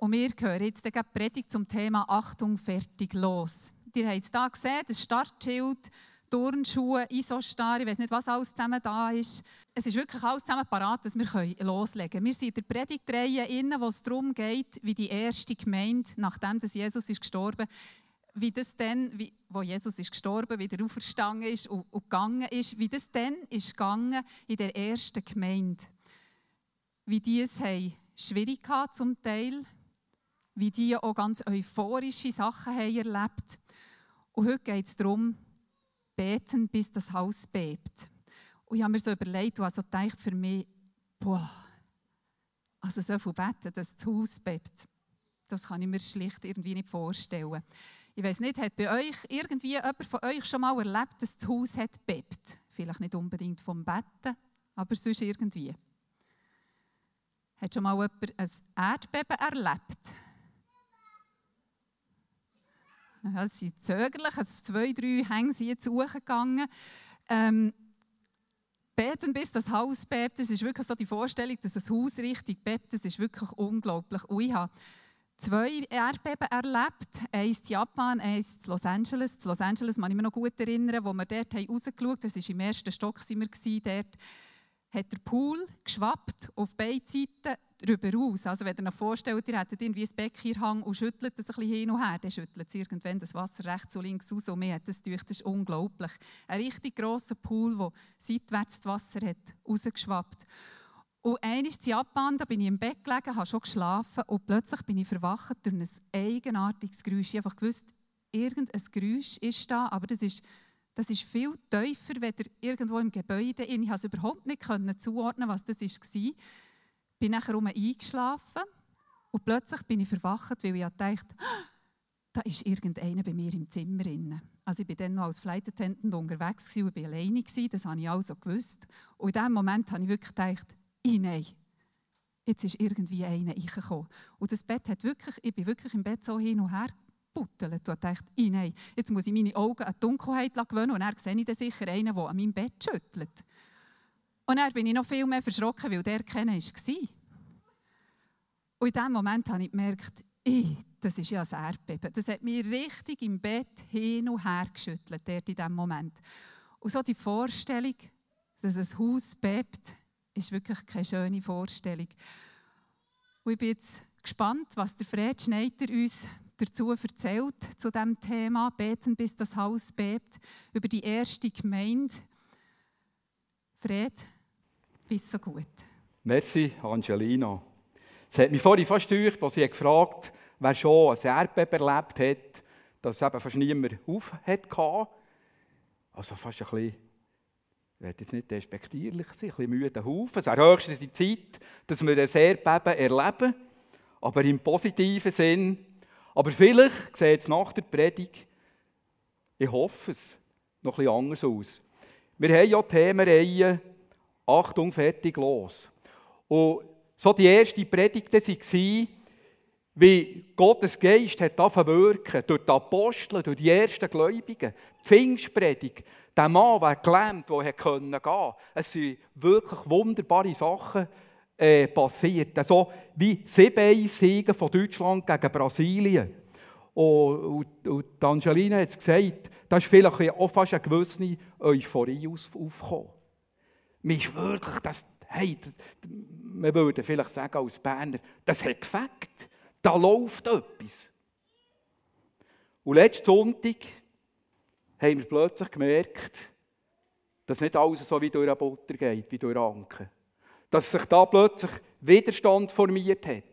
Und wir hören jetzt die Predigt zum Thema Achtung, fertig, los. Ihr habt es hier gesehen, das Startschild, Turnschuhe, Isostar, ich weiß nicht, was alles zusammen da ist. Es ist wirklich alles zusammen parat, dass wir loslegen können. Wir sind in der Predigtreihe wo es darum geht, wie die erste Gemeinde, nachdem Jesus ist gestorben wie das dann, wie, wo Jesus ist gestorben, wieder auferstanden ist und, und gegangen ist, wie das dann ist gegangen in der ersten Gemeinde. Wie die es haben schwierig hatten zum Teil, wie die auch ganz euphorische Sachen haben erlebt. Und heute geht es darum, beten, bis das Haus bebt. Und ich habe mir so überlegt, und also gedacht für mich, boah, also so viel beten, dass das Haus bebt, das kann ich mir schlicht irgendwie nicht vorstellen. Ich weiß nicht, hat bei euch irgendwie jemand von euch schon mal erlebt, dass das Haus hat bebt? Vielleicht nicht unbedingt vom Betten, aber sonst irgendwie. Hat schon mal jemand ein Erdbeben erlebt? Sie sind zögerlich, also zwei, drei Hänge sind jetzt hochgegangen. Ähm, beten, bis das Haus bebt, das ist wirklich so die Vorstellung, dass das Haus richtig bebt, das ist wirklich unglaublich. Und ich habe zwei Erdbeben erlebt. Eins in Japan, eins in Los Angeles. In Los Angeles kann ich mich noch gut erinnern, wo wir dort rausgeschaut haben. Das war im ersten Stock. Sind wir dort hat der Pool geschwappt auf beide Seiten darüber aus. Also wenn ihr euch vorstellt, ihr hättet irgendwie ein Becken und schüttelt es ein bisschen hin und her, dann schüttelt es irgendwann das Wasser rechts und links raus und mir hat das durch, das ist unglaublich. Ein richtig grosser Pool, der seitwärts das Wasser hat rausgeschwappt. Und einmal in Japan, da bin ich im Bett gelegen, habe schon geschlafen und plötzlich bin ich verwacht durch ein eigenartiges Geräusch. Ich habe einfach gewusst, irgendein Geräusch ist da, aber das ist, das ist viel tiefer, wenn irgendwo im Gebäude. Ich konnte es überhaupt nicht zuordnen, was das war. Ich bin nachher eingeschlafen und plötzlich bin ich verwacht, weil ich dachte, da ist irgendeiner bei mir im Zimmer. Also ich war dann noch als Flight Attendant unterwegs und war alleine, das habe ich also gewusst. Und in diesem Moment habe ich wirklich gedacht, nein, jetzt ist irgendwie einer reingekommen. Und das Bett hat wirklich, ich bin wirklich im Bett so hin und her gebuttelt und dachte, nein, jetzt muss ich meine Augen an die Dunkelheit gewöhnen und dann sehe ich dann sicher einen, der an meinem Bett schüttelt. Und dann bin ich noch viel mehr verschrocken, weil der kennen war. Und in diesem Moment habe ich gemerkt, ich, das ist ja ein Erdbeben. Das hat mich richtig im Bett hin und her geschüttelt, dort in diesem Moment. Und so die Vorstellung, dass ein Haus bebt, ist wirklich keine schöne Vorstellung. Und ich bin jetzt gespannt, was der Fred Schneider uns dazu erzählt, zu diesem Thema «Beten, bis das Haus bebt», über die erste Gemeinde. Fred, bist so gut. Merci, Angelina. Es hat mich vorhin fast durch, als sie gefragt wer schon ein Erdbeben erlebt hat, dass eben fast niemand auf. Also fast ein bisschen ich werde jetzt nicht despektierlich sein, ein bisschen müde Haufen. Es ist höchstens die Zeit, dass wir ein Erdbeben erleben, aber im positiven Sinn. Aber vielleicht sieht es nach der Predigt, ich hoffe es, noch bisschen anders aus. Wir haben ja Themenreihe Achtung, fertig, los. Und so die erste Predigt war, wie Gottes Geist hat wirken durch die Apostel, durch die ersten Gläubigen. Die Pfingstpredigt, der Mann, der gelähmt, der gehen konnte. Es sind wirklich wunderbare Sachen äh, passiert. Also wie sieben Siege von Deutschland gegen Brasilien. Und, und, und Angelina hat es gesagt, da ist vielleicht auch fast eine gewisse Euphorie aufgekommen. Mir ist wirklich, das, hey, das, wir würden vielleicht sagen als Berner, das hat gefällt. Da läuft etwas. Und letzten Sonntag haben wir plötzlich gemerkt, dass nicht alles so wie durch eine Butter geht, wie durch Anken. Dass sich da plötzlich Widerstand formiert hat.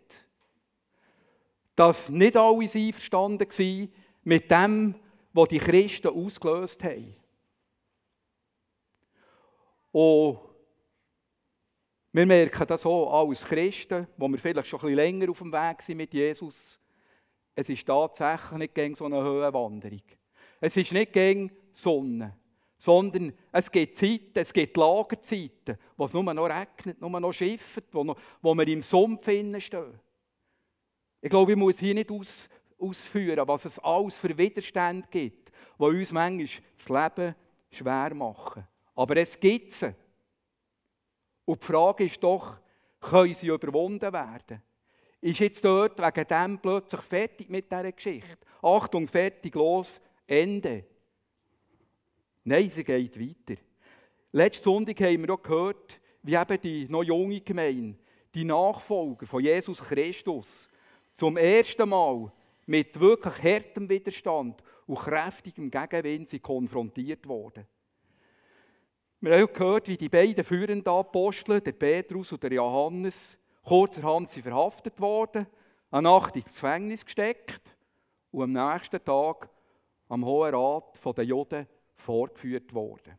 Dass nicht alle einverstanden waren mit dem, was die Christen ausgelöst haben. Und wir merken das auch als Christen, wo wir vielleicht schon ein bisschen länger auf dem Weg sind mit Jesus. Es ist tatsächlich nicht gegen so eine Höhenwanderung. Es ist nicht gegen Sonne, sondern es gibt Zeiten, es gibt Lagerzeiten, wo es nur noch regnet, nur noch schifft, wo, noch, wo wir im Sumpf stehen. Ich glaube, ich muss hier nicht aus, ausführen, was es alles für Widerstände gibt, die uns manchmal das Leben schwer machen. Aber es gibt sie. Und die Frage ist doch, können sie überwunden werden? ist jetzt dort wegen dem plötzlich fertig mit dieser Geschichte. Achtung, fertig, los, Ende. Nein, sie geht weiter. Letzten Sonntag haben wir auch gehört, wie eben die noch junge Gemeinde, die Nachfolger von Jesus Christus, zum ersten Mal mit wirklich hartem Widerstand und kräftigem Gegenwind sind konfrontiert wurden. Wir haben gehört, wie die beiden führenden Apostel, der Petrus und der Johannes, kurzerhand sind verhaftet worden, eine Nacht ins Gefängnis gesteckt und am nächsten Tag am Hohen Rat der Juden vorgeführt worden.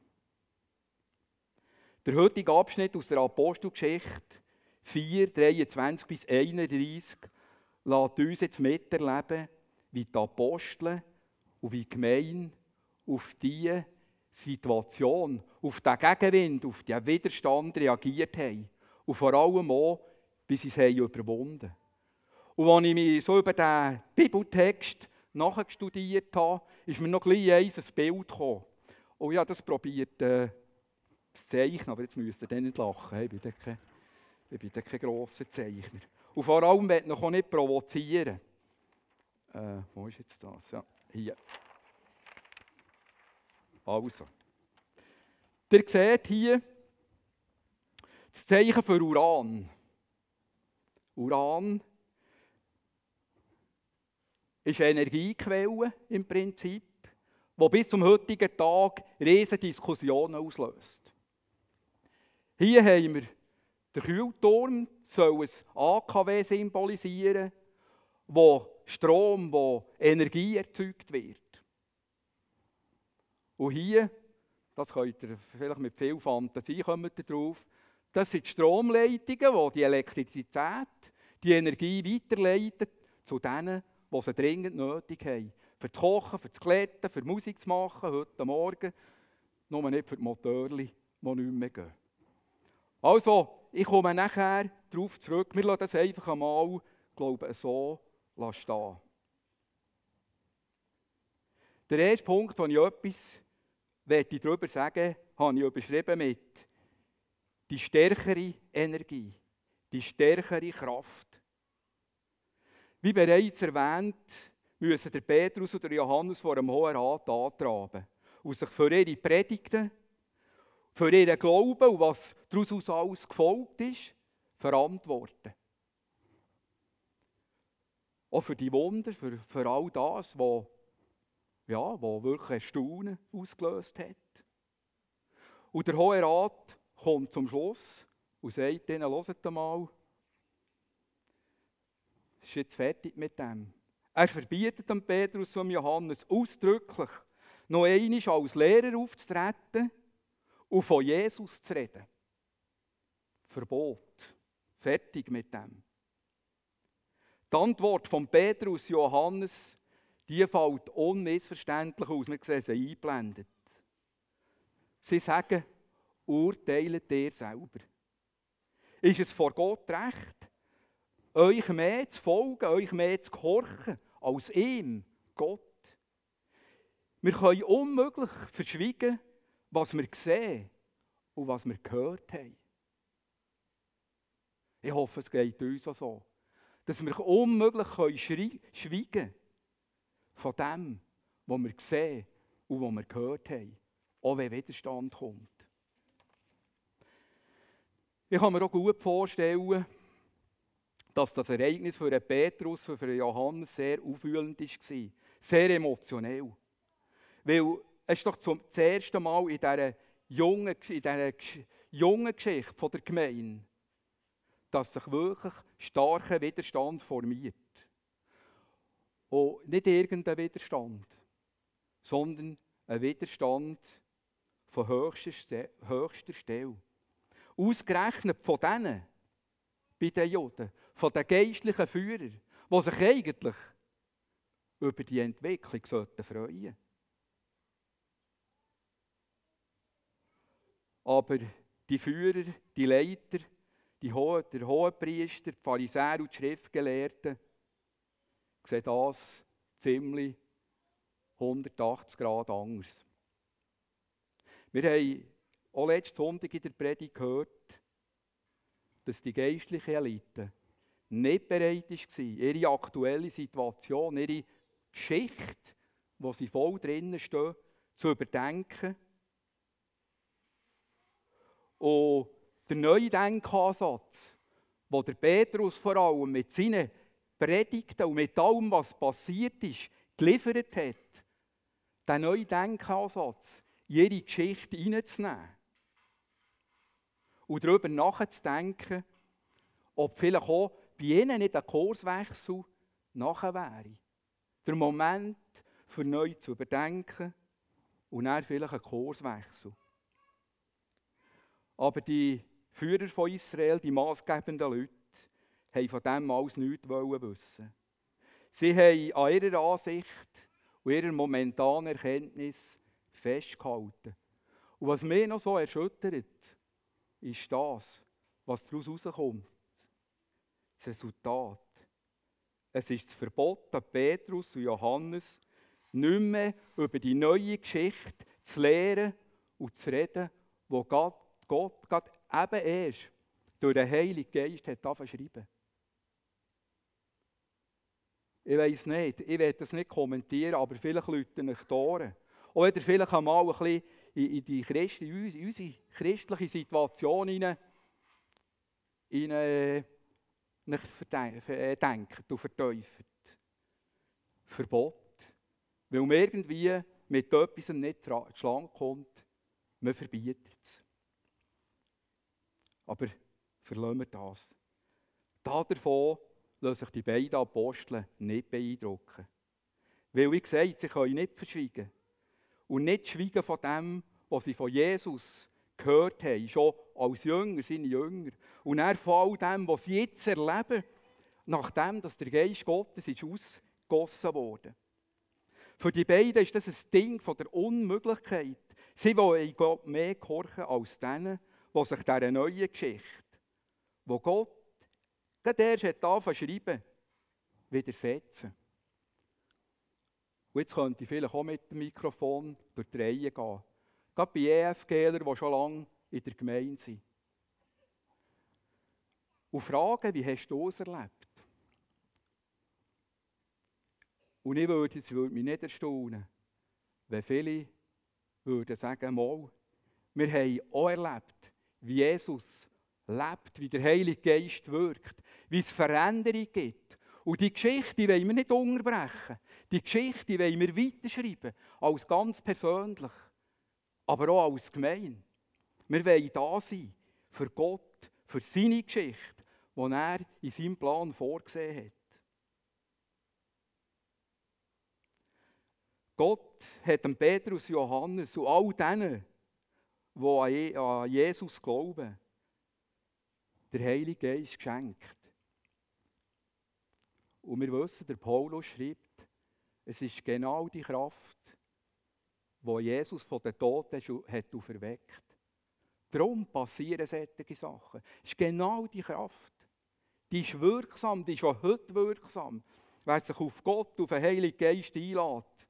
Der heutige Abschnitt aus der Apostelgeschichte 4, 23 bis 31 lässt uns jetzt miterleben, wie die Apostel und wie die Gemeinde auf diese Situation, auf den Gegenwind, auf den Widerstand reagiert haben. Und vor allem auch, wie sie es haben überwunden Und als ich mich so über diesen Bibeltext nachgestudiert habe, ist mir noch ein Bild gekommen. Ich habe das probiert äh, zu zeichnen, aber jetzt müsst ihr nicht lachen. Ich bin kein, ich bin kein grosser Zeichner. Und vor allem ich noch nicht provozieren. Äh, wo ist jetzt das? Ja, hier. Also. Ihr seht hier das Zeichen für Uran. Uran ist eine Energiequelle im Prinzip, die bis zum heutigen Tag riesige Diskussionen auslöst. Hier haben wir der Kühlturm soll ein AKW symbolisieren, wo Strom, wo Energie erzeugt wird. Und hier, das könnt ihr vielleicht mit viel Fantasie kommen drauf, das sind die Stromleitungen, die die Elektrizität, die Energie weiterleiten zu denen, die sie dringend nötig haben. Für das Kochen, für das Kletten, für Musik zu machen, heute Morgen. Nur nicht für die Motoren, die nicht mehr gehen. Also, ich komme nachher darauf zurück. Wir lassen das einfach einmal, glaube so stehen. Der erste Punkt, wo ich etwas möchte darüber sagen habe ich überschrieben mit die stärkere Energie, die stärkere Kraft. Wie bereits erwähnt, müssen der Petrus und der Johannes vor dem Hohen Rat antraben und sich für ihre Predigten für ihren Glauben und was daraus alles gefolgt ist, verantworten. Auch für die Wunder, für, für all das, was ja, wo wirklich ein Staunen ausgelöst hat. Und der Hohe Rat kommt zum Schluss und sagt ihnen, hört mal, ist jetzt fertig mit dem. Er verbietet dem Petrus und Johannes ausdrücklich, noch einmal als Lehrer aufzutreten und von Jesus zu reden. Verbot. Fertig mit dem. Die Antwort von Petrus Johannes, die fällt unmissverständlich aus. Wir sehen sie eingeblendet. Sie sagen, urteilet ihr selber. Ist es vor Gott recht, euch mehr zu folgen, euch mehr zu gehorchen, als ihm, Gott? Wir können unmöglich verschwiegen, was wir sehen und was wir gehört haben. Ich hoffe, es geht uns auch so. Dass wir unmöglich schweigen können von dem, was wir sehen und was wir gehört haben. Auch wenn Widerstand kommt. Ich kann mir auch gut vorstellen, dass das Ereignis für Petrus und für Johannes sehr aufwühlend war. Sehr emotionell. Weil es doch zum, das erste Mal in dieser jungen, in dieser jungen Geschichte von der Gemeinde, dass sich wirklich starker Widerstand formiert. Und nicht irgendein Widerstand, sondern ein Widerstand von höchster, höchster Stelle. Ausgerechnet von denen, bei den Juden, von den geistlichen Führern, die sich eigentlich über die Entwicklung freuen sollten. Aber die Führer, die Leiter, die Ho der Hohepriester, die Pharisäer und die Schriftgelehrten sehen das ziemlich 180 Grad anders. Wir haben auch letzten Sonntag in der Predigt gehört, dass die geistlichen Elite nicht bereit war, ihre aktuelle Situation, ihre Geschichte, wo sie voll drinnen stehen, zu überdenken. Und der neue Denkansatz, den der Petrus vor allem mit seinen Predigten und mit allem, was passiert ist, geliefert hat, den neuen Denkansatz ihre Geschichte hineinzunehmen und darüber nachzudenken, ob vielleicht auch bei ihnen nicht ein Kurswechsel nachher wäre. Der Moment für neu zu überdenken und dann vielleicht ein Kurswechsel. Aber die Führer von Israel, die maßgebenden Leute, haben von dem alles nichts wissen. Sie haben an ihrer Ansicht und ihrer momentanen Erkenntnis festgehalten. Und was mich noch so erschüttert, ist das, was daraus rauskommt. Das Resultat. Es ist das Verbot an Petrus und Johannes, nicht mehr über die neue Geschichte zu lehren und zu reden, wo Gott, Gott Gott eben erst durch den Heiligen Geist hat schreiben. Ich weiß nicht, ich werde das nicht kommentieren, aber vielleicht Leute euch die Ohren. Ihr vielleicht einmal ein bisschen in, die Christ, in unsere christliche Situation hinein, hinein denkt und verteufelt. Verbot. Weil man irgendwie mit etwas nicht zustande kommt, man verbietet es. Aber verlassen wir das. Davon lassen sich die beiden Apostel nicht beeindrucken. Weil, wie gesagt, sie können nicht verschwiegen. Und nicht schweigen von dem, was sie von Jesus gehört haben, schon als Jünger, seine Jünger. Und er von all dem, was sie jetzt erleben, nachdem dass der Geist Gottes ist ausgegossen wurde. Für die beiden ist das ein Ding von der Unmöglichkeit. Sie wollen Gott mehr gehorchen als denen, die sich dieser neuen Geschichte, wo Gott gerade erst hat angefangen schreiben, widersetzen. Und jetzt könnte ich vielleicht auch mit dem Mikrofon durch die Reihe gehen. Gerade bei EFGler, die schon lange in der Gemeinde sind. Und fragen, wie hast du es erlebt? Und ich würde, es würde mich nicht erstaunen, wenn viele würden sagen, mal, wir haben auch erlebt, wie Jesus lebt, wie der Heilige Geist wirkt, wie es Veränderung gibt. Und die Geschichte wollen wir nicht unterbrechen. Die Geschichte wollen wir weiterschreiben, als ganz persönlich, aber auch als Gemein. Wir wollen da sein, für Gott, für seine Geschichte, die er in seinem Plan vorgesehen hat. Gott hat dem Petrus, Johannes und all denen, die an Jesus glauben, der Heilige Geist geschenkt. Und wir wissen, der Paulus schreibt, es ist genau die Kraft, wo Jesus von den Toten hat auferweckt. Darum passieren solche Sachen. Es ist genau die Kraft. Die ist wirksam, die ist auch heute wirksam. Wer sich auf Gott, auf den Heiligen Geist einlädt,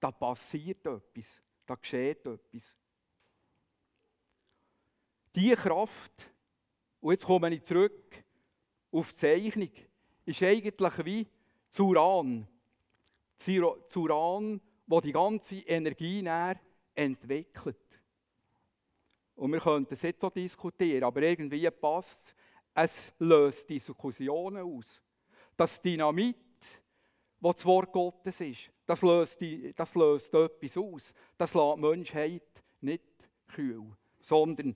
da passiert etwas, da geschieht etwas. Diese Kraft, und jetzt komme ich zurück auf die Zeichnung, ist eigentlich wie Zuran. Zuran, wo die ganze Energie näher entwickelt. Und wir könnten es jetzt so diskutieren, aber irgendwie passt es. Es löst Diskussionen aus. Das Dynamit, das das Wort Gottes ist, das löst, die, das löst etwas aus. Das lässt die Menschheit nicht kühl, sondern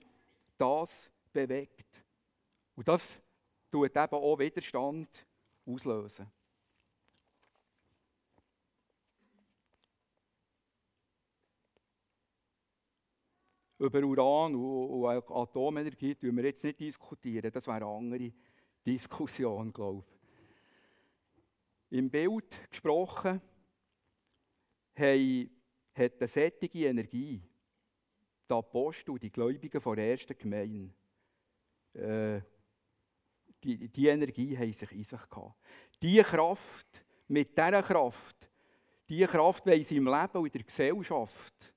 das bewegt. Und das tut eben auch Widerstand auslösen. Über Uran und Atomenergie diskutieren wir jetzt nicht diskutieren. Das wäre eine andere Diskussion, glaube ich. Im Bild gesprochen haben, hat eine sättige Energie die Apostel die Gläubigen der ersten Gemeinde. Äh, die, die Energie haben sich in sich gehabt. Diese Kraft, mit dieser Kraft, diese Kraft wollen sie im Leben und in der Gesellschaft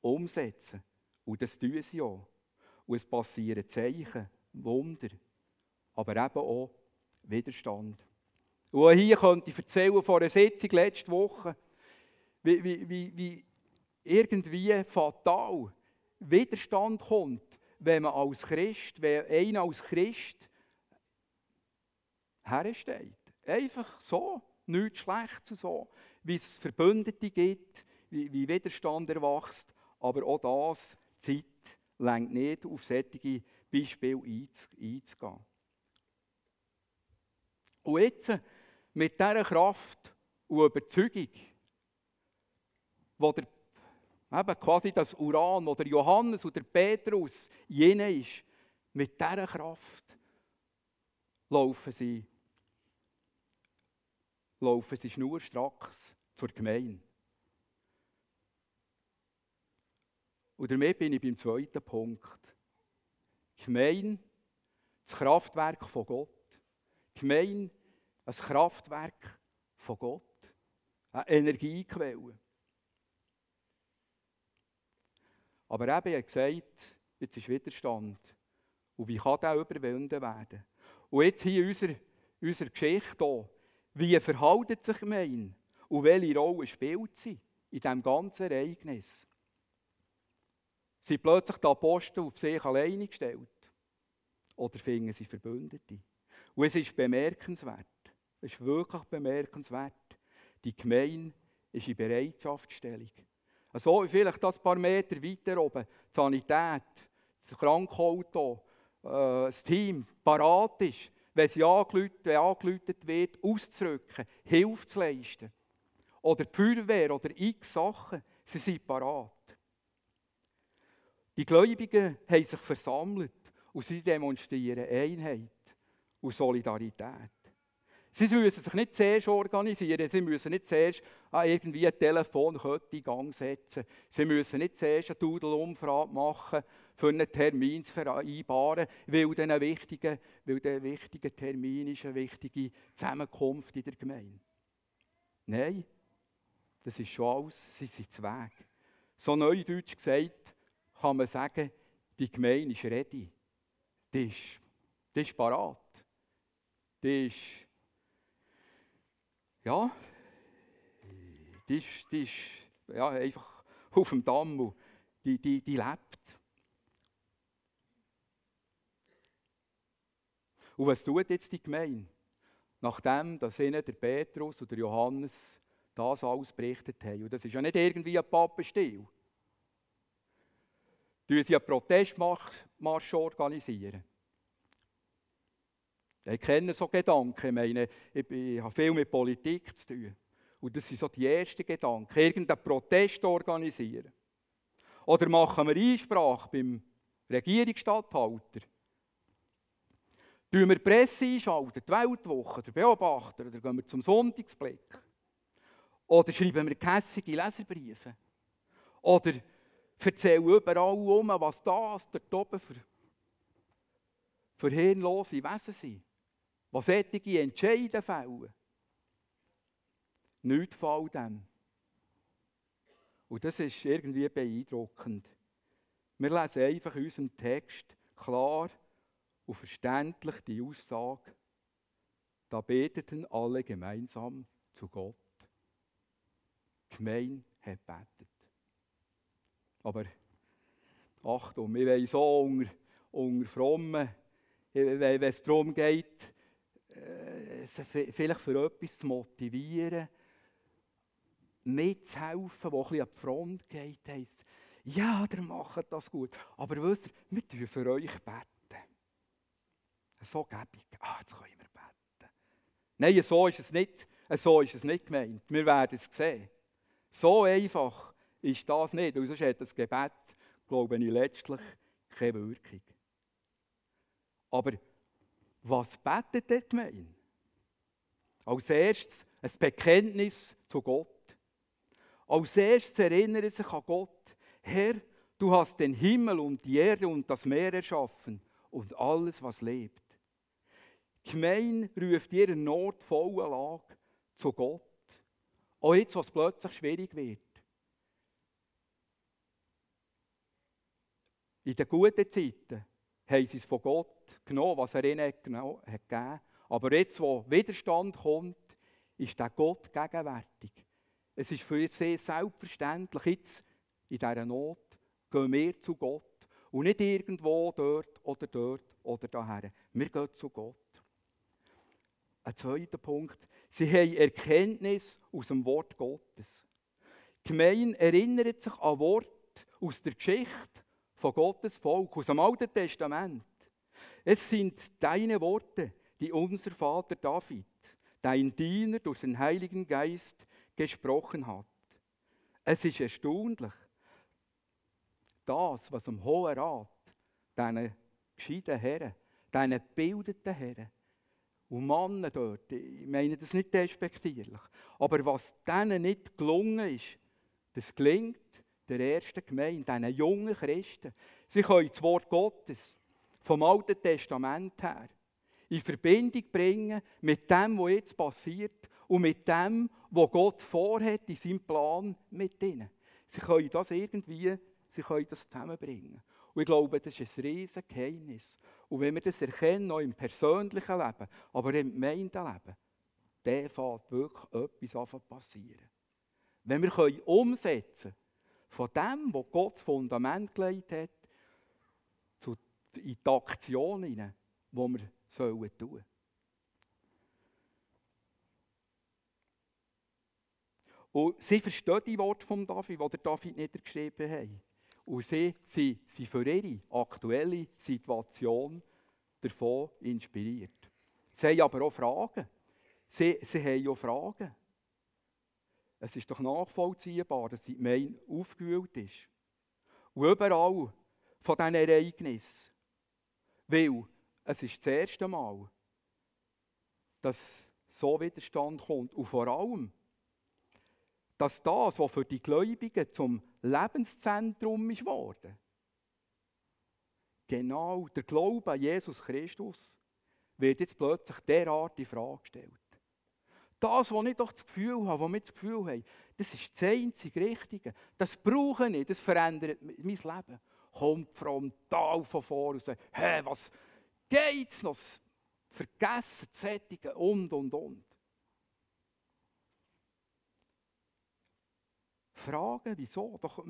umsetzen. Und das tun sie auch. Und es passieren Zeichen, Wunder, aber eben auch Widerstand. Und hier könnte ich erzählen von einer Sitzung letzte Woche, wie, wie, wie, wie irgendwie fatal Widerstand kommt, wenn man als Christ, wenn einer als Christ hersteht. Einfach so, nichts Schlechtes und so, wie es Verbündete gibt, wie, wie Widerstand erwächst, aber auch das, Zeit längt nicht, auf solche Beispiele einzugehen. Und jetzt, mit dieser Kraft und Überzeugung, wo der, eben quasi das Uran, wo der Johannes oder Petrus jene ist, mit dieser Kraft laufen sie, laufen sie schnurstracks zur Gemeinde. Und damit bin ich beim zweiten Punkt. Gemein, das Kraftwerk von Gott. Gemein, ein Kraftwerk von Gott. Eine Energiequelle. Aber eben, er gesagt, jetzt ist Widerstand. Und wie kann der überwunden werden? Und jetzt hier unsere, unsere Geschichte. Wie verhält sich Gemein? Und welche Rolle spielt sie in diesem ganzen Ereignis? Sind plötzlich die Apostel auf sich alleine gestellt? Oder finden sie Verbündete? Und es ist bemerkenswert, es ist wirklich bemerkenswert, die Gemeinde ist in Bereitschaftsstellung. Also vielleicht das paar Meter weiter oben, die Sanität, das Krankauto, äh, das Team parat ist, wenn sie angelötet wird, auszurücken, Hilfe zu leisten. Oder die Feuerwehr oder x Sachen, sie sind parat. Die Gläubigen haben sich versammelt und sie demonstrieren Einheit und Solidarität. Sie müssen sich nicht zuerst organisieren, sie müssen nicht zuerst irgendwie ein Telefonkette in Gang setzen, sie müssen nicht zuerst eine Doodle-Umfrage machen, für einen Termin zu vereinbaren, weil ein wichtiger, weil der wichtige Termin ist, eine wichtige Zusammenkunft in der Gemeinde. Nein, das ist schon alles, sie sind zu Weg. So neudeutsch gesagt, kann man sagen, die Gemeinde ist ready. Die ist, die ist parat. Die ist, ja, die ist, die ist ja, einfach auf dem Damm die, die, die lebt. Und was tut jetzt die Gemeinde? Nachdem, dass ihnen der Petrus oder Johannes das alles berichtet haben. Und das ist ja nicht irgendwie ein Pappenstil organisieren sie einen Protestmarsch. Organisieren. Ich kenne so Gedanken. Ich meine, ich, ich habe viel mit Politik zu tun. Und das sind so die ersten Gedanken. Irgendeinen Protest organisieren. Oder machen wir Einsprache beim Regierungsstatthalter. Tun wir die Presse einschalten, die Weltwoche, der Beobachter, oder gehen wir zum Sonntagsblick. Oder schreiben wir kässige Leserbriefe. Oder erzähle überall um, was das dort oben für, für hirnlose Wesen sind. Was solche Entscheide fällen. Nichts fällt dem. Und das ist irgendwie beeindruckend. Wir lesen einfach in unserem Text klar und verständlich die Aussage, da beteten alle gemeinsam zu Gott. Gemein hat betet. Aber Achtung, wir wollen so unter, unter Frommen, wenn es darum geht, äh, vielleicht für etwas zu motivieren, mitzuhelfen, wo ein bisschen an die Front geht, heisst ja, der macht das gut. Aber wisst ihr, wir tun für euch beten. So gäbig. Ah, jetzt können wir beten. Nein, so ist es nicht, so ist es nicht gemeint. Wir werden es sehen. So einfach ist das nicht, weil sonst hat das Gebet, glaube ich, letztlich keine Wirkung. Aber was betet die Gemeinde? Als erstes ein Bekenntnis zu Gott. Als erstes erinnere sich an Gott. Herr, du hast den Himmel und die Erde und das Meer erschaffen und alles, was lebt. Die Gemeinde ruft ihren notvollen Lage zu Gott. Auch jetzt, was plötzlich schwierig wird. In den guten Zeiten haben sie es von Gott genommen, was er ihnen gegeben hat. Aber jetzt, wo Widerstand kommt, ist der Gott gegenwärtig. Es ist für sie selbstverständlich, jetzt in dieser Not gehen wir zu Gott. Und nicht irgendwo dort oder dort oder daher. Wir gehen zu Gott. Ein zweiter Punkt. Sie haben Erkenntnis aus dem Wort Gottes. Die Gemeinde erinnert sich an Worte aus der Geschichte von Gottes Volk, aus dem Alten Testament. Es sind deine Worte, die unser Vater David, dein Diener durch den Heiligen Geist gesprochen hat. Es ist erstaunlich, das, was im Hohen Rat, diesen gescheiten Herren, diesen gebildeten Herren und Männer dort, ich meine das nicht despektierlich, aber was denen nicht gelungen ist, das gelingt der ersten Gemeinde, diesen jungen Christen. Sie können das Wort Gottes vom Alten Testament her in Verbindung bringen mit dem, was jetzt passiert und mit dem, was Gott vorhat in seinem Plan mit ihnen. Sie können das irgendwie sie können das zusammenbringen. Und ich glaube, das ist ein riesiges Geheimnis. Und wenn wir das erkennen, auch im persönlichen Leben, aber im Gemeindeleben, dann fängt wirklich etwas an passieren. Wenn wir können umsetzen von dem, was Gott das Fundament gelegt hat, zu, in die Aktion hinein, die wir sollen tun Und sie verstehen die Worte von David, die der David niedergeschrieben hat. Und sie sind für ihre aktuelle Situation davon inspiriert. Sie haben aber auch Fragen. Sie, sie haben auch Fragen. Es ist doch nachvollziehbar, dass die Gemeinde aufgewühlt ist. Und überall von diesen Ereignissen. Weil es ist das erste Mal, dass so Widerstand kommt. Und vor allem, dass das, was für die Gläubigen zum Lebenszentrum ist worden, genau der Glaube an Jesus Christus, wird jetzt plötzlich derart in Frage gestellt. Das, was ich doch das Gefühl habe, was wir das Gefühl haben, das ist das einzige Richtige. Das brauche ich, das verändert mein Leben. Kommt vom Tal von vor und sagt, hä, was geht's noch? Vergessen, Sättigen und, und, und. Fragen, wieso? Doch,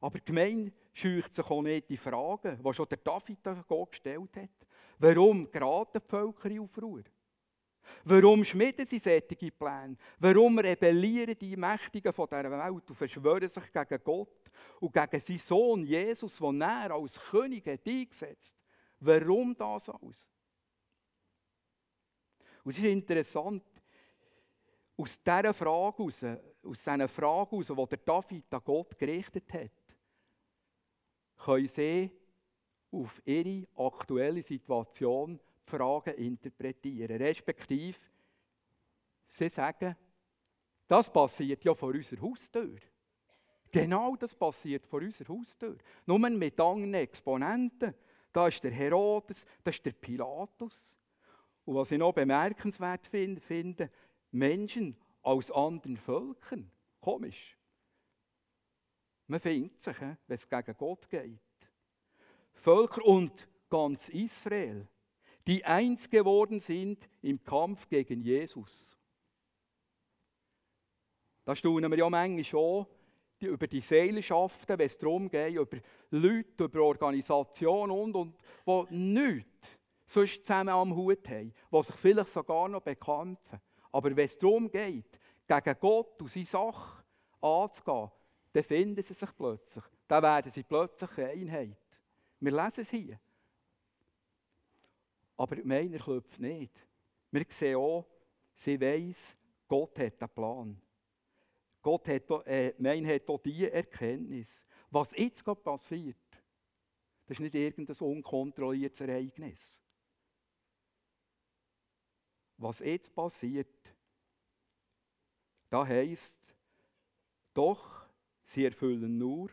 aber die Gemeinde scheucht sich auch nicht die Fragen, die schon der David gestellt hat. Warum geraten die Völker in Aufruhr? Warum schmieden sie solche Pläne? Warum rebellieren die Mächtigen von dieser Welt und verschwören sich gegen Gott und gegen seinen Sohn Jesus, den er als König hat eingesetzt Warum das alles? Und es ist interessant, aus dieser Frage heraus, aus diesen Fragen heraus, die der David an Gott gerichtet hat, können sie auf ihre aktuelle Situation Fragen interpretieren. Respektive, sie sagen, das passiert ja vor unserer Haustür. Genau das passiert vor unserer Haustür. Nur mit anderen Exponenten. Da ist der Herodes, da ist der Pilatus. Und was ich noch bemerkenswert finde, finde Menschen aus anderen Völkern. Komisch. Man findet sich, wenn es gegen Gott geht. Völker und ganz Israel, die eins geworden sind im Kampf gegen Jesus. Da staunen wir ja manchmal schon über die Seelschaften, wenn es darum geht, über Leute, über Organisationen und, und die nichts sonst zusammen am Hut haben, die sich vielleicht sogar noch bekämpfen. Aber wenn es darum geht, gegen Gott und seine Sache anzugehen, dann finden sie sich plötzlich. Dann werden sie plötzlich Einheit. Wir lesen es hier. Aber meiner klopft nicht. Wir sehen auch, sie weiss, Gott hat einen Plan. Gott hat, äh, mein hat auch diese Erkenntnis. Was jetzt gerade passiert, das ist nicht irgendein unkontrolliertes Ereignis was jetzt passiert, da heißt, doch sie erfüllen nur,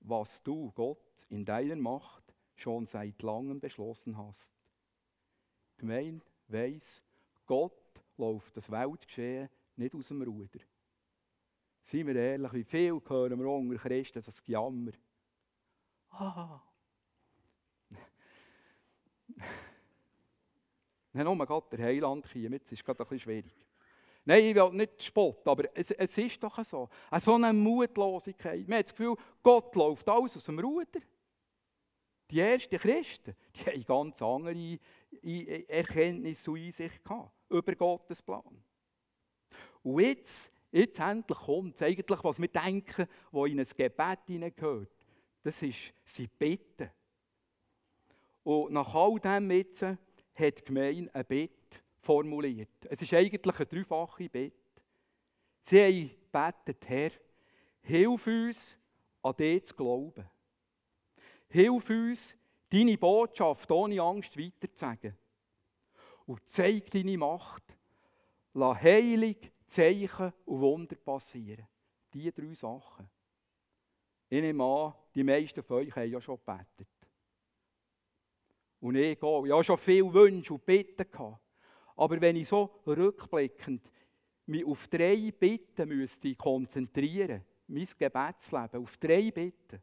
was du, Gott, in deiner Macht schon seit langem beschlossen hast. Gemein weiss, Gott läuft das Weltgeschehen nicht aus dem Ruder. Seien wir ehrlich, wie viel hören wir unter Christen das Gejammer? Ah! Nein, nur gerade der Heiland kommen, jetzt ist es gerade ein bisschen schwierig. Nein, ich will nicht spotten, aber es, es ist doch so. Eine so eine Mutlosigkeit. Man hat das Gefühl, Gott läuft alles aus dem Ruder. Die ersten Christen, die haben ganz andere Erkenntnisse und Einsicht gehabt über Gottes Plan. Und jetzt, jetzt endlich kommt es eigentlich, was wir denken, was in ein Gebet hineingehört. Das ist, sie bitten. Und nach all dem jetzt hat die Gemeinde ein Bett formuliert. Es ist eigentlich ein dreifaches Bett. Sie haben gebetet, Herr, hilf uns, an dich zu glauben. Hilf uns, deine Botschaft ohne Angst weiterzusagen. Und zeig deine Macht. Lass Heilung, Zeichen und Wunder passieren. Diese drei Sachen. Ich nehme an, die meisten von euch haben ja schon gebetet. Und ich gehe. Ich habe schon viele Wünsche und Bitten gehabt. Aber wenn ich so rückblickend mich auf drei Bitten müsste konzentrieren, mein Gebetsleben, auf drei Bitten,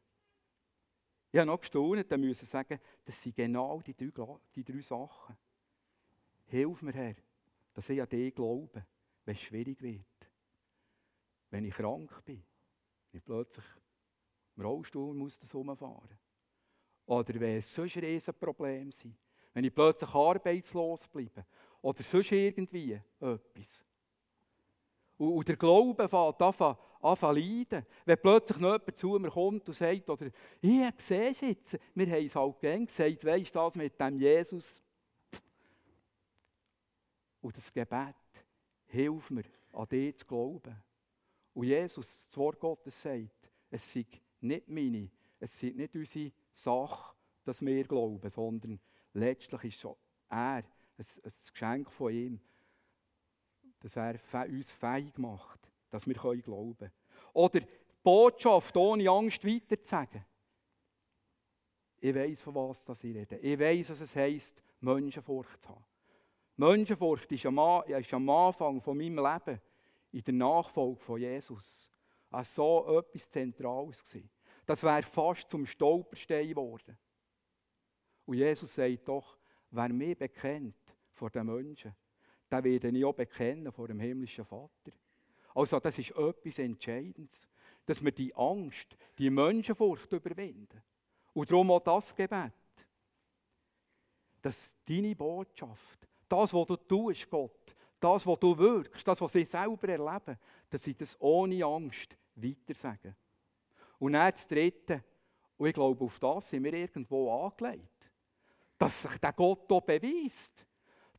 ich habe noch gestaunt, dann müssen sagen, das sind genau die drei, die drei Sachen. Hilf mir, Herr, dass ich an dich glaube, wenn es schwierig wird. Wenn ich krank bin, wenn ich plötzlich im Rollstuhl muss das umfahren. Oder wenn es sonst ein Riesenproblem sind. Wenn ich plötzlich arbeitslos bleibe. Oder sonst irgendwie etwas. Und, der Glaube fängt an, an zu leiden. Wenn plötzlich noch jemand zu mir kommt und sagt, oder, ich sehe es jetzt, wir haben es halt gern gesagt, weisst du das mit dem Jesus? Und das Gebet, hilf mir, an dich zu glauben. Und Jesus, das Wort Gottes sagt, es sei nicht meine, es sei nicht unsere Sache, dass wir glauben, sondern letztlich ist es er, ein, ein Geschenk von ihm, dass er uns fähig macht, dass wir glauben können. Oder die Botschaft ohne Angst weiterzusagen. Ich weiß, von was ich rede. Ich weiß, was es heisst, Menschenfurcht zu haben. Menschenfurcht ist am, ist am Anfang von meinem Leben in der Nachfolge von Jesus so etwas Zentrales gewesen. Das wäre fast zum Stolperstein geworden. Und Jesus sagt doch, wer mich bekennt vor den Menschen, der werde ich auch bekennen vor dem himmlischen Vater. Also das ist etwas Entscheidendes, dass wir die Angst, die Menschenfurcht überwinden. Und darum auch das Gebet. Dass deine Botschaft, das, was du tust, Gott, das, was du wirkst, das, was sie selber erleben, dass sie das ohne Angst weitersagen. Und dann das Dritte, und ich glaube, auf das sind wir irgendwo angelegt, dass sich der Gott hier beweist.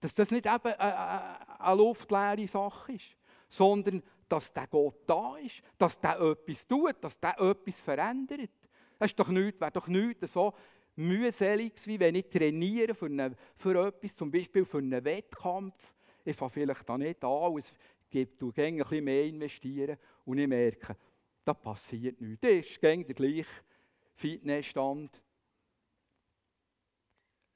Dass das nicht eben eine luftleere Sache ist, sondern dass der Gott da ist, dass der etwas tut, dass der etwas verändert. Nichts, wäre doch nichts so mühselig, wie wenn ich trainiere für, eine, für etwas, zum Beispiel für einen Wettkampf. Ich fange vielleicht da nicht an, es gibt, du ein bisschen mehr investieren und ich merke, da passiert nichts. Das ist der gleiche Fitnessstand.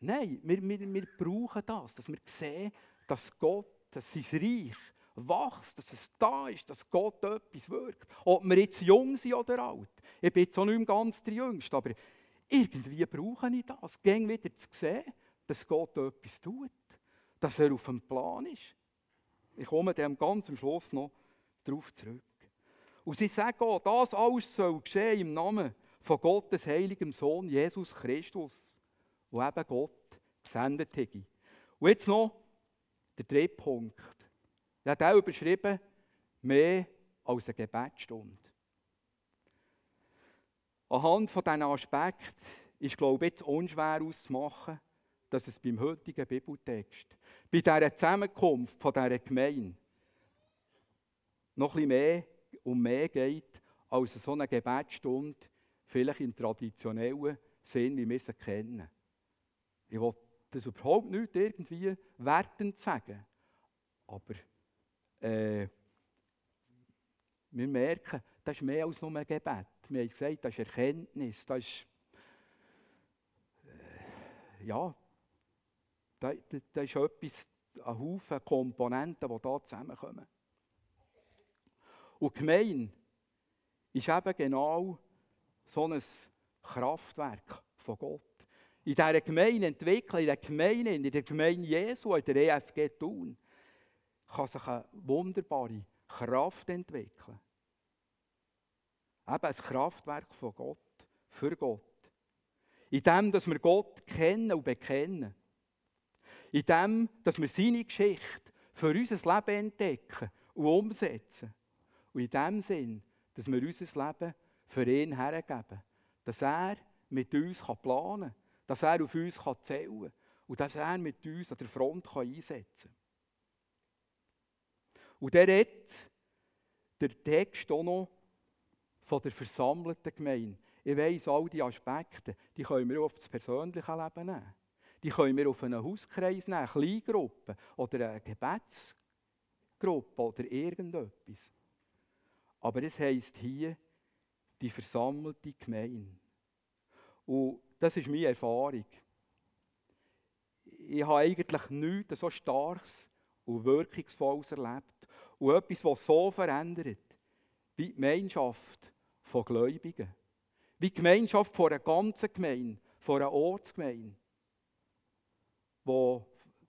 Nein, wir, wir, wir brauchen das, dass wir sehen, dass Gott, dass sein Reich wächst, dass es da ist, dass Gott etwas wirkt. Ob wir jetzt jung sind oder alt. Ich bin jetzt auch nicht ganz der Jüngste, aber irgendwie brauche ich das. Gäng wieder zu sehen, dass Gott etwas tut. Dass er auf dem Plan ist. Ich komme dann ganz am Schluss noch darauf zurück. Und sie sagen auch, das alles soll geschehen im Namen von Gottes heiligem Sohn Jesus Christus, wo eben Gott gesendet hat. Und jetzt noch der dritte Punkt. Er hat auch überschrieben, mehr als eine Gebetsstunde. Anhand von diesen Aspekten ist, glaube ich, jetzt unschwer auszumachen, dass es beim heutigen Bibeltext, bei dieser Zusammenkunft von dieser Gemeinde, noch bisschen mehr um mehr geht als so eine Gebetsstunde, vielleicht im traditionellen Sinn, wie wir sie kennen. Ich will das überhaupt nicht irgendwie wertend sagen, aber äh, wir merken, das ist mehr als nur ein Gebet. Wir haben gesagt, das ist Erkenntnis, das ist äh, ja, da, da ist etwas, ein Haufen Komponenten, die hier zusammenkommen. Und die Gemeinde ist eben genau so ein Kraftwerk von Gott. in dieser Gemeinde entwickeln, in der Gemeinde, in der Gemeinde Jesu, in der EFG tun, kann sich eine wunderbare Kraft entwickeln. Eben ein Kraftwerk von Gott, für Gott. In dem, dass wir Gott kennen und bekennen. In dem, dass wir seine Geschichte für unser Leben entdecken und umsetzen. Und in dem Sinn, dass wir unser Leben für ihn hergeben. Dass er mit uns planen kann, dass er auf uns zählen kann und dass er mit uns an der Front einsetzen kann. Und der redet der Text auch noch von der versammelten Gemeinde. Ich weiss, all diese Aspekte, die können wir auf das persönliche Leben nehmen. Die können wir auf einen Hauskreis nehmen, eine Kleingruppe oder eine Gebetsgruppe oder irgendetwas. Aber es heisst hier, die versammelte Gemeinde. Und das ist meine Erfahrung. Ich habe eigentlich nichts so Starkes und Wirkungsvolles erlebt. Und etwas, was so verändert, wie die Gemeinschaft von Gläubigen. Wie die Gemeinschaft von einer ganzen Gemeinde, von einer Ortsgemeinde. Wo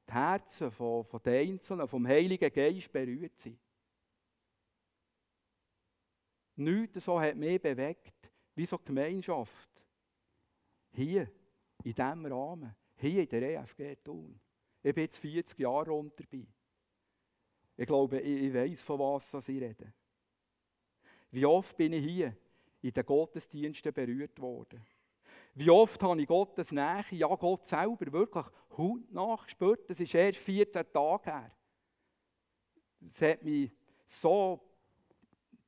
die Herzen von, von den Einzelnen vom Heiligen Geist berührt sind. Nichts so hat mich bewegt, wie so eine Gemeinschaft. Hier, in diesem Rahmen, hier in der EFG Thun. Ich bin jetzt 40 Jahre rund dabei. Ich glaube, ich, weiß, von was ich rede. Wie oft bin ich hier in den Gottesdiensten berührt worden? Wie oft habe ich Gottes Nähe, ja Gott selber, wirklich hautnah gespürt? Das ist erst 14 Tage her. Es hat mich so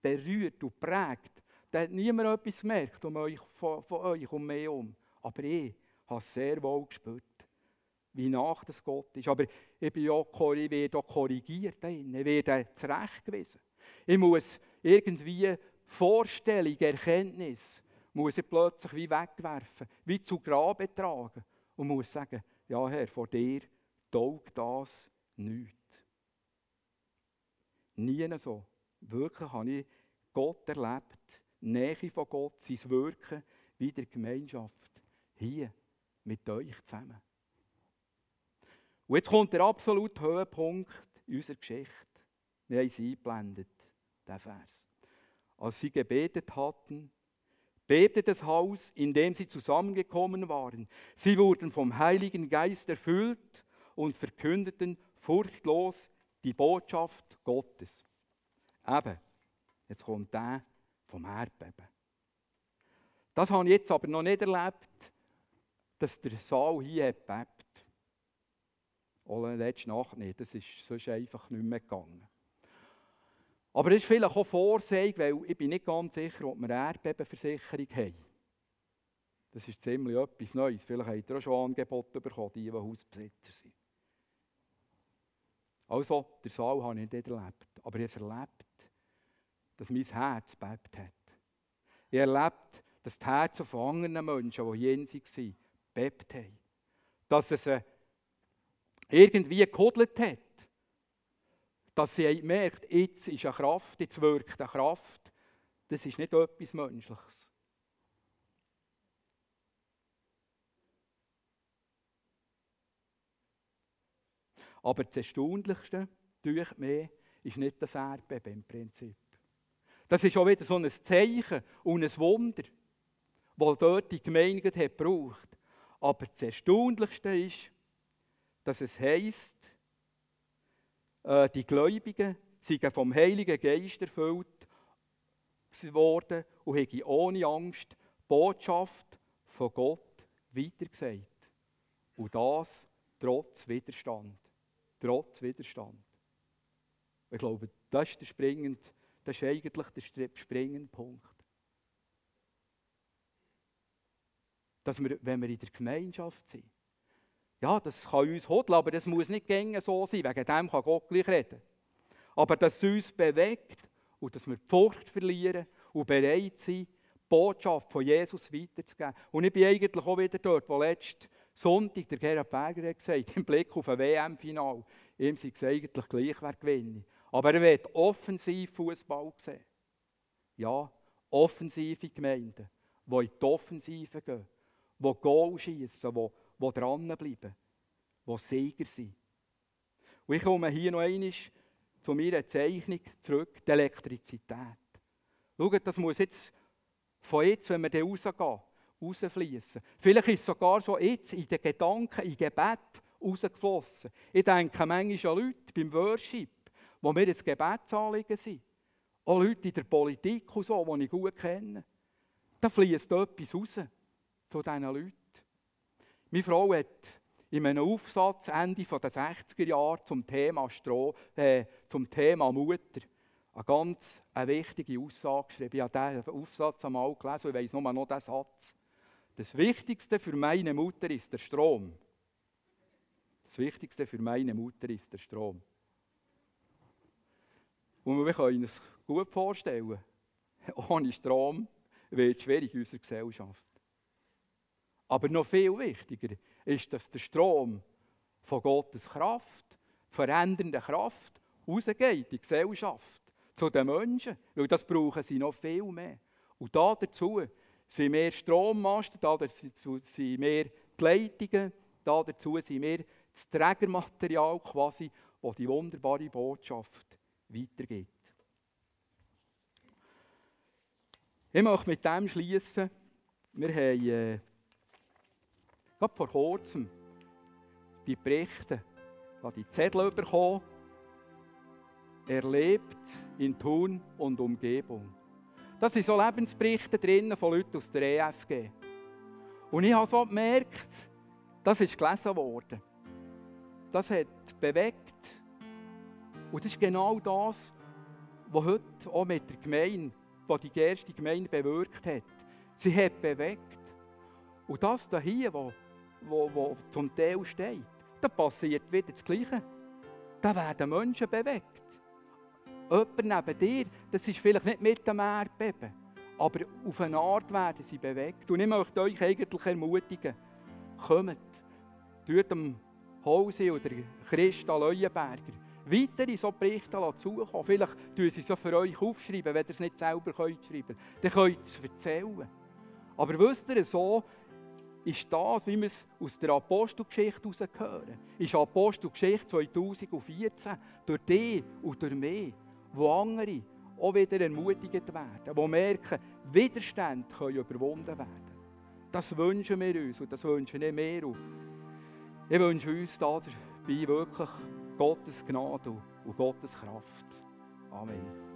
berührt und prägt. Da hat niemand etwas gemerkt um euch, von, von euch um mich herum. Aber ich habe es sehr wohl gespürt, wie nach das Gott ist. Aber ich, bin ja, ich werde auch korrigiert, ich werde zurechtgewiesen. Ich muss irgendwie Vorstellung, Erkenntnis, muss ich plötzlich wie wegwerfen, wie zu Grabe tragen und muss sagen, ja Herr, vor dir taugt das nichts. Nie so. Wirklich habe ich Gott erlebt, Nähe von Gott, sein Wirken, wie der Gemeinschaft, hier mit euch zusammen. Und jetzt kommt der absolute Höhepunkt unserer Geschichte. Wir haben es eingeblendet, der Vers. Als sie gebetet hatten, bebte das Haus, in dem sie zusammengekommen waren. Sie wurden vom Heiligen Geist erfüllt und verkündeten furchtlos die Botschaft Gottes. Eben, Jetzt kommt der vom Erdbeben. Das habe ich jetzt aber noch nicht erlebt, dass der Saal hier bebt. Oder letzte Nacht nicht. Das ist sonst einfach nicht mehr gegangen. Aber das ist vielleicht auch Vorsehung, weil ich bin nicht ganz sicher, ob wir eine Erdbebenversicherung haben. Das ist ziemlich etwas Neues. Vielleicht habt ihr auch schon Angebote bekommen, die, die Hausbesitzer sind. Also, der Saal habe ich nicht erlebt. Aber ich habe erlebt, dass mein Herz bebt hat. Ich erlebt, dass die Herzen von anderen Menschen, die jenseits waren, bebt haben. Dass es sie irgendwie gehudelt hat. Dass sie merkt, jetzt ist eine Kraft, jetzt wirkt eine Kraft. Das ist nicht etwas Menschliches. Aber das Erstaunlichste, durch mich, ist nicht das Erdbeben im Prinzip. Das ist auch wieder so ein Zeichen und ein Wunder, das dort die Gemeinde hat gebraucht. Aber das Erstaunlichste ist, dass es heisst, äh, die Gläubigen seien vom Heiligen Geist erfüllt worden und haben ohne Angst die Botschaft von Gott weitergesagt. Und das trotz Widerstand. Trotz Widerstand. Ich glaube, das ist der springende das ist eigentlich der springende Punkt. Dass wir, wenn wir in der Gemeinschaft sind, ja, das kann uns hodeln, aber das muss nicht gängig so sein. Wegen dem kann Gott gleich reden. Aber dass es uns bewegt und dass wir die Furcht verlieren und bereit sind, die Botschaft von Jesus weiterzugeben. Und ich bin eigentlich auch wieder dort, wo letzten Sonntag der Gerhard Berger hat gesagt, im Blick auf ein WM-Final, ihm sei es eigentlich gleich, wer gewinnt. Aber er wird offensiv Fußball sehen. Ja, offensive Gemeinden, die in die Offensive gehen die Goal schiessen, die, die dranbleiben, die Sieger sind. Und ich komme hier noch einmal zu meiner Zeichnung zurück, die Elektrizität. Schaut, das muss jetzt von jetzt, wenn wir dann rausgehen, rausfließen. Vielleicht ist es sogar schon jetzt in den Gedanken, in Gebet rausgeflossen. Ich denke manchmal an Leute beim Worship, wo mir ein Gebetsanliegen sind. Auch Leute in der Politik und so, die ich gut kenne. Da fließt etwas raus zu diesen Leuten. Meine Frau hat in einem Aufsatz Ende der 60er Jahre zum Thema, Stro äh, zum Thema Mutter eine ganz eine wichtige Aussage geschrieben. Ich habe diesen Aufsatz einmal gelesen und ich weiss nur noch diesen Satz. Das Wichtigste für meine Mutter ist der Strom. Das Wichtigste für meine Mutter ist der Strom. Und wir können uns gut vorstellen, ohne Strom wird es schwierig in unserer Gesellschaft. Aber noch viel wichtiger ist, dass der Strom von Gottes Kraft, verändernder Kraft, rausgeht in die Gesellschaft, zu den Menschen. Weil das brauchen sie noch viel mehr. Und da dazu sind mehr Strommasten, da dazu sind mehr die Leitungen, da dazu sind mehr das Trägermaterial quasi, das die wunderbare Botschaft weitergeht. Ich möchte mit dem schließen. Wir haben äh, gerade vor kurzem die Berichte, die Zettel bekommen, erlebt in Thun und Umgebung. Das sind so Lebensberichte drin von Leuten aus der EFG. Und ich habe so gemerkt, das ist gelesen worden. Das hat bewegt. Und das ist genau das, was heute auch mit der Gemeinde was die erste Gemeinde bewirkt hat. Sie hat bewegt. Und das hier, wo, wo, wo zum Teil steht, da passiert wieder das Gleiche. Da werden Menschen bewegt. Jemand neben dir, das ist vielleicht nicht mit dem Erdbeben, aber auf eine Art werden sie bewegt. Und ich möchte euch eigentlich ermutigen, kommt, tut dem Hause oder Christa Leuenberger weitere so Berichte zukommen. Vielleicht tun sie so für euch aufschreiben, wenn ihr es nicht selber könnt schreiben Dann könnt ihr es erzählen. Aber wisst ihr, so ist das, wie wir es aus der Apostelgeschichte herausgehören, ist Apostelgeschichte 2014 durch dich und durch mich, wo andere auch wieder ermutigt werden, die merken, Widerstände können überwunden werden. Das wünschen wir uns und das wünschen wir mehr. ich wünsche uns dabei wirklich Gottes Gnade und Gottes Kraft. Amen.